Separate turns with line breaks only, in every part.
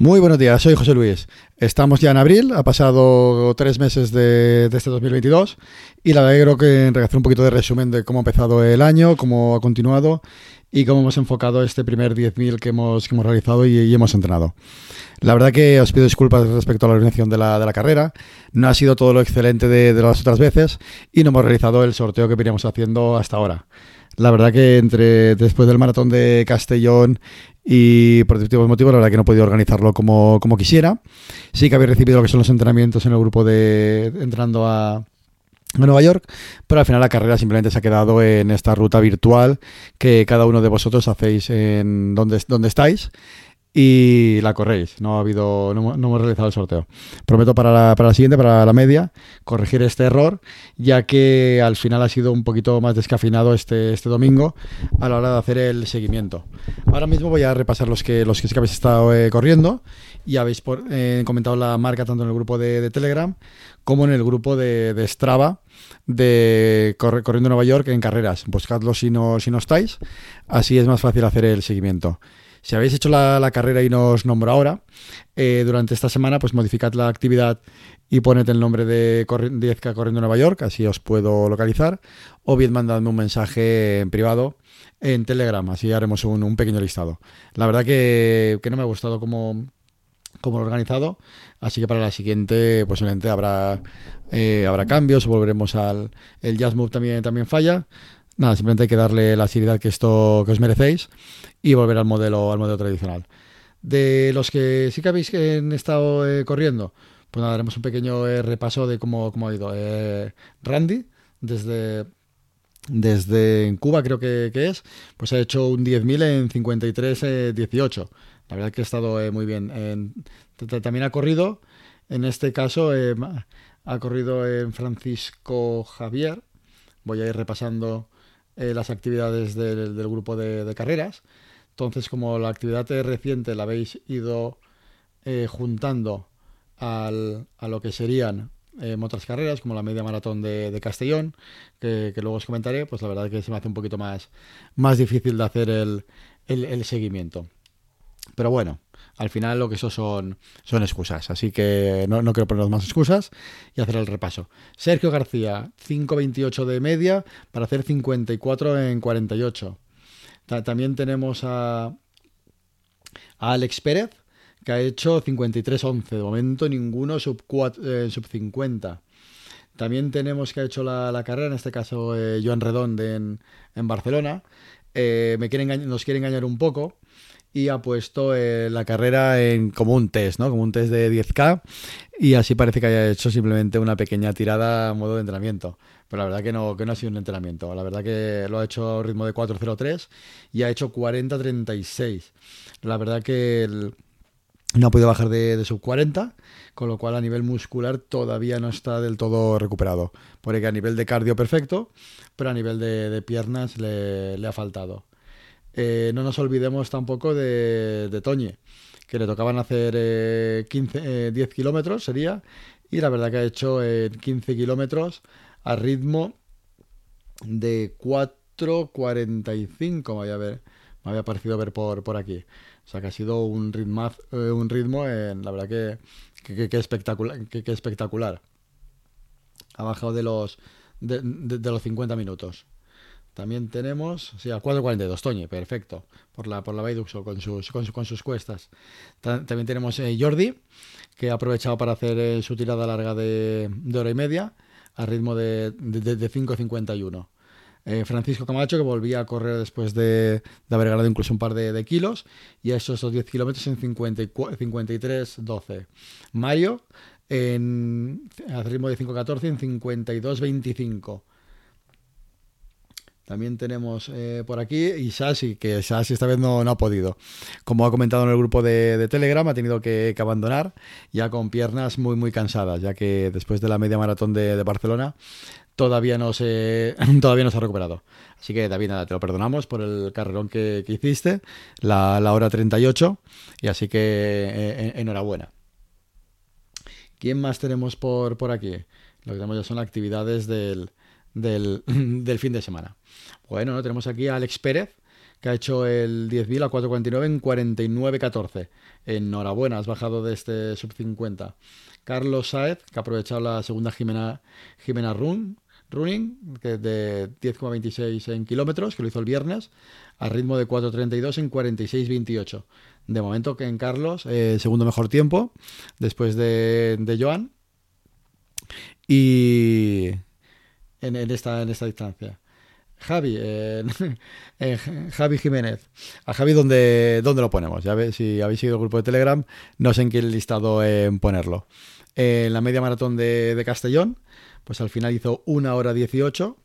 Muy buenos días, soy José Luis. Estamos ya en abril, ha pasado tres meses de, este 2022 y la verdad creo que hacer un poquito de resumen de cómo ha empezado el año, cómo ha continuado y cómo hemos enfocado este primer 10.000 que hemos, que hemos realizado y, hemos entrenado. La verdad que os pido disculpas respecto a la organización de la, de la carrera. No ha sido todo lo excelente de, de, las otras veces y no hemos realizado el sorteo que veníamos haciendo hasta ahora. La verdad que entre después del maratón de Castellón y por distintos motivos, la verdad que no he podido organizarlo como, como quisiera. Sí que había recibido lo que son los entrenamientos en el grupo de entrando a, a Nueva York, pero al final la carrera simplemente se ha quedado en esta ruta virtual que cada uno de vosotros hacéis en donde, donde estáis y la corréis. No ha habido, no, hemos realizado el sorteo. Prometo para la, para la siguiente, para la media, corregir este error, ya que al final ha sido un poquito más descafinado este, este domingo a la hora de hacer el seguimiento. Ahora mismo voy a repasar los que los que habéis estado eh, corriendo y habéis eh, comentado la marca tanto en el grupo de, Telegram como en el grupo de, de Strava de Corriendo Nueva York en carreras. Buscadlo si no, si no estáis, así es más fácil hacer el seguimiento. Si habéis hecho la, carrera y no os nombro ahora, eh, durante esta semana pues modificad la actividad y poned el nombre de 10K Corriendo Nueva York, así os puedo localizar, o bien mandadme un mensaje en privado en Telegram, así haremos un, pequeño listado. La verdad que, no me ha gustado como, como lo organizado, así que para la siguiente posiblemente habrá, eh, habrá cambios, volveremos al... El Jazz Move también, también falla, nada, simplemente hay que darle la seriedad que esto que os merecéis y volver al modelo, al modelo tradicional. De los que sí que habéis estado eh, corriendo, pues nada, haremos un pequeño eh, repaso de cómo, cómo ha ido. Eh, Randy, desde, desde Cuba creo que, es, pues ha hecho un 10.000 en 53.18. La verdad que ha estado muy bien. también ha corrido, en este caso, ha corrido en Francisco Javier. Voy a ir repasando las actividades del, grupo de, carreras. Entonces, como la actividad reciente la habéis ido eh, juntando al, a lo que serían eh, otras carreras, como la media maratón de, Castellón, que, luego os comentaré, pues la verdad que se me hace un poquito más, más difícil de hacer el, el, seguimiento. Pero bueno, al final lo que eso son, son excusas, así que no, no quiero poner más excusas y hacer el repaso. Sergio García, 5.28 de media para hacer 54 en 48. También tenemos a, Alex Pérez, que ha hecho 53-11. De momento ninguno sub, eh, sub 50. También tenemos que ha hecho la, carrera, en este caso eh, Joan Redonde en, Barcelona. Eh, me nos quiere engañar un poco y ha puesto la carrera en como un test, ¿no? Como un test de 10K y así parece que haya hecho simplemente una pequeña tirada a modo de entrenamiento. Pero la verdad que no, que no ha sido un entrenamiento. La verdad que lo ha hecho a ritmo de 4.03 y ha hecho 40.36. La verdad que no ha podido bajar de, sub 40, con lo cual a nivel muscular todavía no está del todo recuperado. Porque a nivel de cardio perfecto, pero a nivel de, piernas le, ha faltado. Eh, no nos olvidemos tampoco de, de Toñe, que le tocaban hacer 15, 10 kilómetros, sería, y la verdad que ha hecho 15 kilómetros a ritmo de 4.45, me había, me había parecido ver por, por aquí. O sea que ha sido un ritmo, eh, un ritmo la verdad que, que, espectacular, que, espectacular. Ha bajado de los, de, los 50 minutos. También tenemos, sí, a 4.42, Toñe, perfecto, por la, por la con sus, con, sus cuestas. También tenemos eh, Jordi, que ha aprovechado para hacer eh, su tirada larga de, de hora y media a ritmo de, de, 5.51. Eh, Francisco Camacho, que volvía a correr después de, haber ganado incluso un par de, kilos, y a esos 10 kilómetros en 53.12. Mario, en, a ritmo de 5.14 en 52.25. También tenemos eh, por aquí Isasi, que Isasi esta vez no, ha podido. Como ha comentado en el grupo de, Telegram, ha tenido que, abandonar ya con piernas muy muy cansadas, ya que después de la media maratón de, Barcelona todavía no se, todavía no se ha recuperado. Así que David, nada, te lo perdonamos por el carrerón que, hiciste, la, hora 38, y así que eh, enhorabuena. ¿Quién más tenemos por, por aquí? Lo que tenemos ya son actividades del, del, fin de semana. Bueno, ¿no? tenemos aquí a Alex Pérez, que ha hecho el 10.000 a 4.49 en 49.14. Enhorabuena, has bajado de este sub 50. Carlos Saez, que ha aprovechado la segunda Jimena, Jimena Run, running, que de 10,26 en kilómetros, que lo hizo el viernes, a ritmo de 4,32 en 46,28. De momento que en Carlos, eh, segundo mejor tiempo, después de, de Joan. Y en, esta, en esta distancia. Javi, Javi Jiménez. A Javi, ¿dónde, ¿dónde, lo ponemos? Ya ves, si habéis seguido el grupo de Telegram, no sé en qué listado en ponerlo. En la media maratón de, de Castellón, pues al final hizo una hora 18,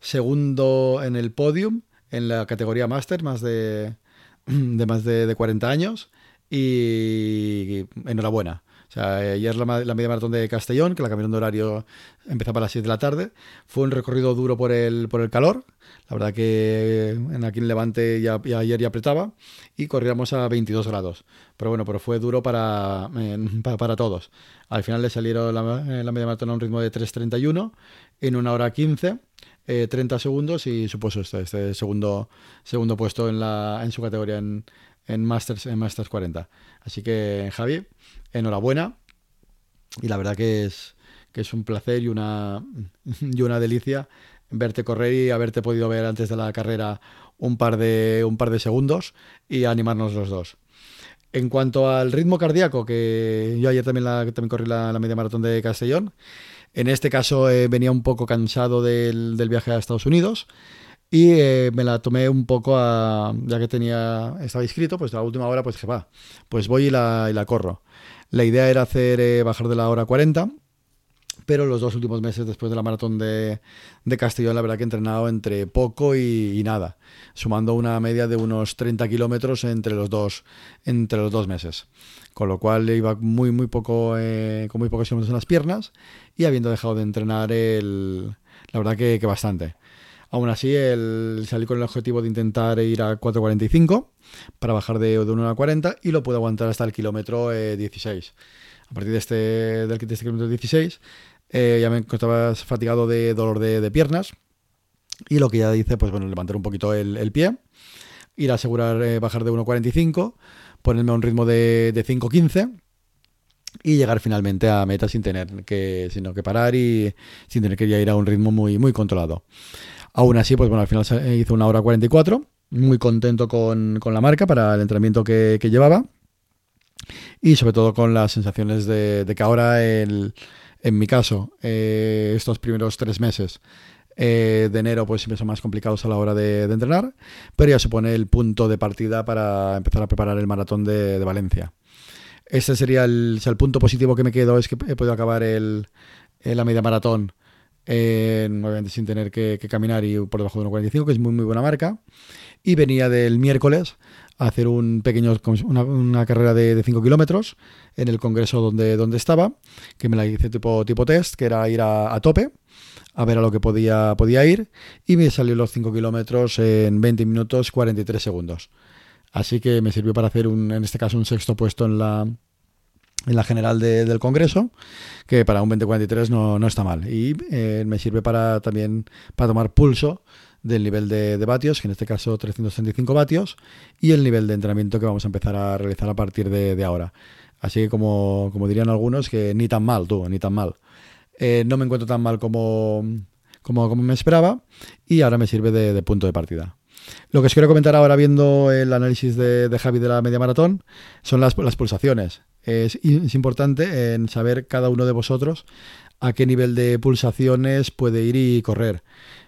segundo en el podium, en la categoría máster, más de, de más de, 40 años, y enhorabuena. O sea, ayer la, media maratón de Castellón, que la cambiaron de horario empezaba a las 6 de la tarde. Fue un recorrido duro por el, por el calor. La verdad que en aquí en Levante ya, ayer ya apretaba y corríamos a 22 grados. Pero bueno, pero fue duro para, para, todos. Al final le salieron la, la media maratón a un ritmo de 3.31 en una hora 15. 30 eh, segundos y supuso este, este, segundo, segundo puesto en, la, en su categoría en, en Masters, en Masters 40. Así que, Javi, enhorabuena. Y la verdad que es, que es un placer y una, y una delicia verte correr y haberte podido ver antes de la carrera un par de, un par de segundos y animarnos los dos. En cuanto al ritmo cardíaco, que yo ayer también, también corrí la, media maratón de Castellón, en este caso eh, venía un poco cansado del, del, viaje a Estados Unidos y eh, me la tomé un poco ya que tenía, estaba inscrito, pues a la última hora pues dije, va, pues voy y la, y la corro. La idea era hacer eh, bajar de la hora 40, pero los dos últimos meses después de la maratón de, Castellón, la verdad que he entrenado entre poco y, nada, sumando una media de unos 30 kilómetros entre los dos entre los dos meses. Con lo cual iba muy, muy poco, eh, con muy pocos kilómetros en las piernas y habiendo dejado de entrenar el, la verdad que bastante. Aún así, salí con el objetivo de intentar ir a 4.45 para bajar de, de 1 a 40 y lo puedo aguantar hasta el kilómetro 16. Eh, a partir de este, este kilómetro 16 eh, ya me encontraba fatigado de dolor de, piernas y lo que ya dice, pues bueno, levantar un poquito el, pie, ir a asegurar eh, bajar de 1.45, ponerme a un ritmo de, de 5.15 y llegar finalmente a meta sin tener que, sino que parar y sin tener que ir a un ritmo muy, muy controlado. Aún así, pues bueno, al final se hizo una hora 44, muy contento con, la marca para el entrenamiento que, llevaba y sobre todo con las sensaciones de, que ahora, en mi caso, eh, estos primeros tres meses eh, de enero pues siempre son más complicados a la hora de, entrenar, pero ya supone el punto de partida para empezar a preparar el maratón de, Valencia. Ese sería el, punto positivo que me quedo, es que he podido acabar el, la media maratón obviamente sin tener que, caminar y por debajo de 1.45, que es muy muy buena marca. Y venía del miércoles a hacer un pequeño, una, carrera de 5 kilómetros en el congreso donde, donde estaba, que me la hice tipo, tipo test, que era ir a, tope, a ver a lo que podía, podía ir, y me salió los 5 kilómetros en 20 minutos 43 segundos. Así que me sirvió para hacer un, en este caso un sexto puesto en la, en la general del Congreso, que para un 2043 no, no está mal. Y eh, me sirve para también para tomar pulso del nivel de, vatios, que en este caso 335 vatios, y el nivel de entrenamiento que vamos a empezar a realizar a partir de, ahora. Así que como, como, dirían algunos, que ni tan mal, tú, ni tan mal. Eh, no me encuentro tan mal como, como, como me esperaba y ahora me sirve de, punto de partida. Lo que os quiero comentar ahora viendo el análisis de, de Javi de la media maratón son las, pulsaciones es, importante en saber cada uno de vosotros a qué nivel de pulsaciones puede ir y correr.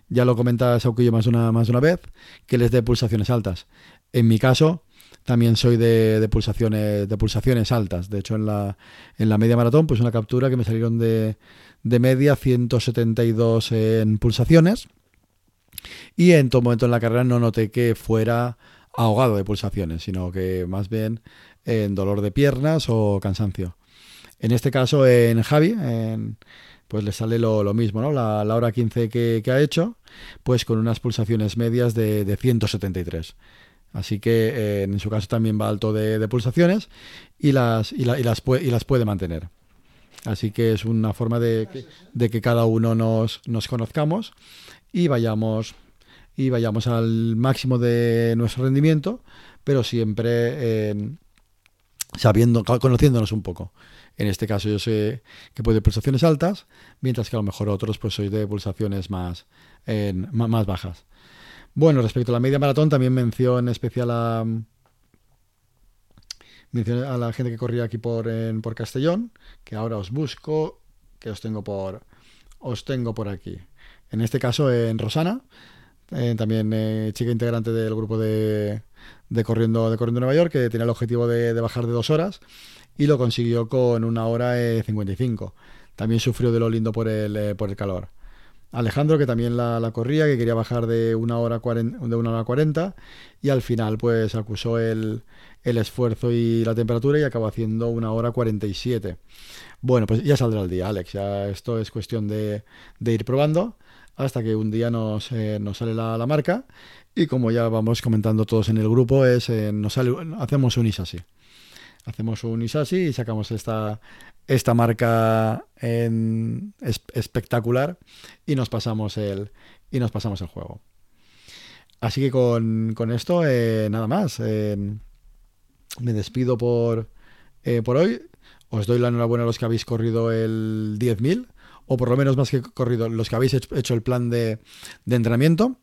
Ya lo comenta Sauquillo más una, más una vez, que les dé pulsaciones altas. En mi caso, también soy de, pulsaciones, de pulsaciones altas. De hecho, en la, en la media maratón, pues una captura que me salieron de, de media 172 en pulsaciones. Y en todo momento en la carrera no noté que fuera ahogado de pulsaciones, sino que más bien en dolor de piernas o cansancio. En este caso, en Javi, pues le sale lo, mismo. La, hora 15 que, ha hecho, pues con unas pulsaciones medias de, de 173. Así que eh, en su caso también va alto de, pulsaciones y las, y, las y las puede mantener. Así que es una forma de que, cada uno nos, conozcamos y vayamos, al máximo de nuestro rendimiento, pero siempre eh, sabiendo, conociéndonos un poco. En este caso yo sé que puede pulsaciones altas, mientras que a lo mejor otros pues soy de pulsaciones más, más bajas. Bueno, respecto a la media maratón, también mención especial a, a la gente que corría aquí por, por Castellón, que ahora os busco, que os tengo por, os tengo por aquí. En este caso en Rosana, eh, también eh, chica integrante del grupo de, de, Corriendo, de Corriendo Nueva York, que tenía el objetivo de, bajar de dos horas y lo consiguió con una hora y 55. También sufrió de lo lindo por el, eh, por el calor. Alejandro, que también la, corría, que quería bajar de una hora de una hora 40 y al final pues acusó el, esfuerzo y la temperatura y acabó haciendo una hora 47. Bueno, pues ya saldrá el día, Alex. Ya esto es cuestión de, ir probando hasta que un día nos, eh, sale la, marca y como ya vamos comentando todos en el grupo, es eh, nos sale, hacemos un ISASI. Hacemos un ISASI y sacamos esta, esta marca espectacular y nos pasamos el y nos pasamos el juego. Así que con, esto, eh, nada más. Eh, me despido por, eh, por hoy. Os doy la enhorabuena a los que habéis corrido el 10.000, o por lo menos más que corrido, los que habéis hecho el plan de, de entrenamiento.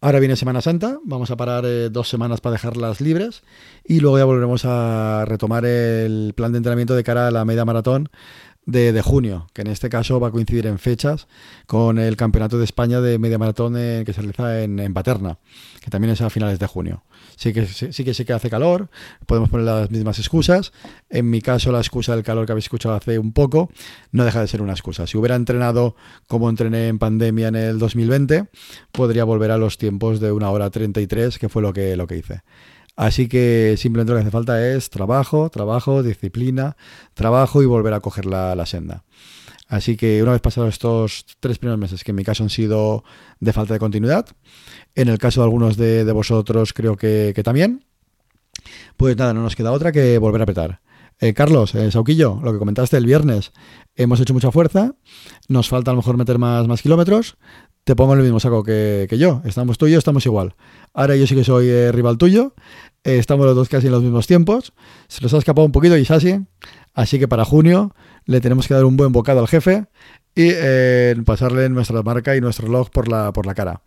Ahora viene Semana Santa, vamos a parar eh, dos semanas para dejarlas libres y luego ya volveremos a retomar el plan de entrenamiento de cara a la media maratón de, junio, que en este caso va a coincidir en fechas con el Campeonato de España de Media Maratón que se realiza en, Paterna, que también es a finales de junio. Sí que, sí, que sí que hace calor, podemos poner las mismas excusas. En mi caso, la excusa del calor que habéis escuchado hace un poco no deja de ser una excusa. Si hubiera entrenado como entrené en pandemia en el 2020, podría volver a los tiempos de una hora 33, que fue lo que, lo que hice. Así que simplemente lo que hace falta es trabajo, trabajo, disciplina, trabajo y volver a coger la, senda. Así que una vez pasados estos tres primeros meses, que en mi caso han sido de falta de continuidad, en el caso de algunos de, vosotros creo que, también, pues nada, no nos queda otra que volver a apretar. Eh, Carlos, eh, Sauquillo, lo que comentaste el viernes, hemos hecho mucha fuerza, nos falta a lo mejor meter más, más kilómetros, te pongo en el mismo saco que, yo. Estamos tú y yo, estamos igual. Ahora yo sí que soy eh, rival tuyo. Eh, estamos los dos casi en los mismos tiempos. Se nos ha escapado un poquito y así. Así que para junio le tenemos que dar un buen bocado al jefe y eh, pasarle nuestra marca y nuestro reloj por la, por la cara.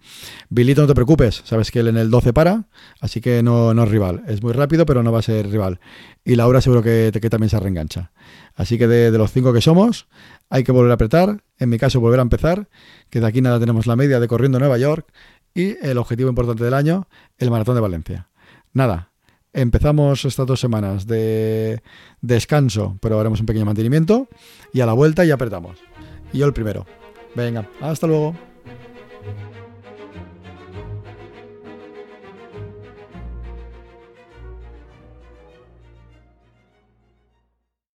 Bilito, no te preocupes, sabes que él en el 12 para, así que no, no es rival. Es muy rápido, pero no va a ser rival. Y Laura seguro que, que también se reengancha. Así que de, de los cinco que somos, hay que volver a apretar, en mi caso volver a empezar, que de aquí nada tenemos la media de corriendo Nueva York y el objetivo importante del año, el maratón de Valencia. Nada, empezamos estas dos semanas de descanso, pero haremos un pequeño mantenimiento y a la vuelta ya apretamos. Y yo el primero. Venga, hasta luego.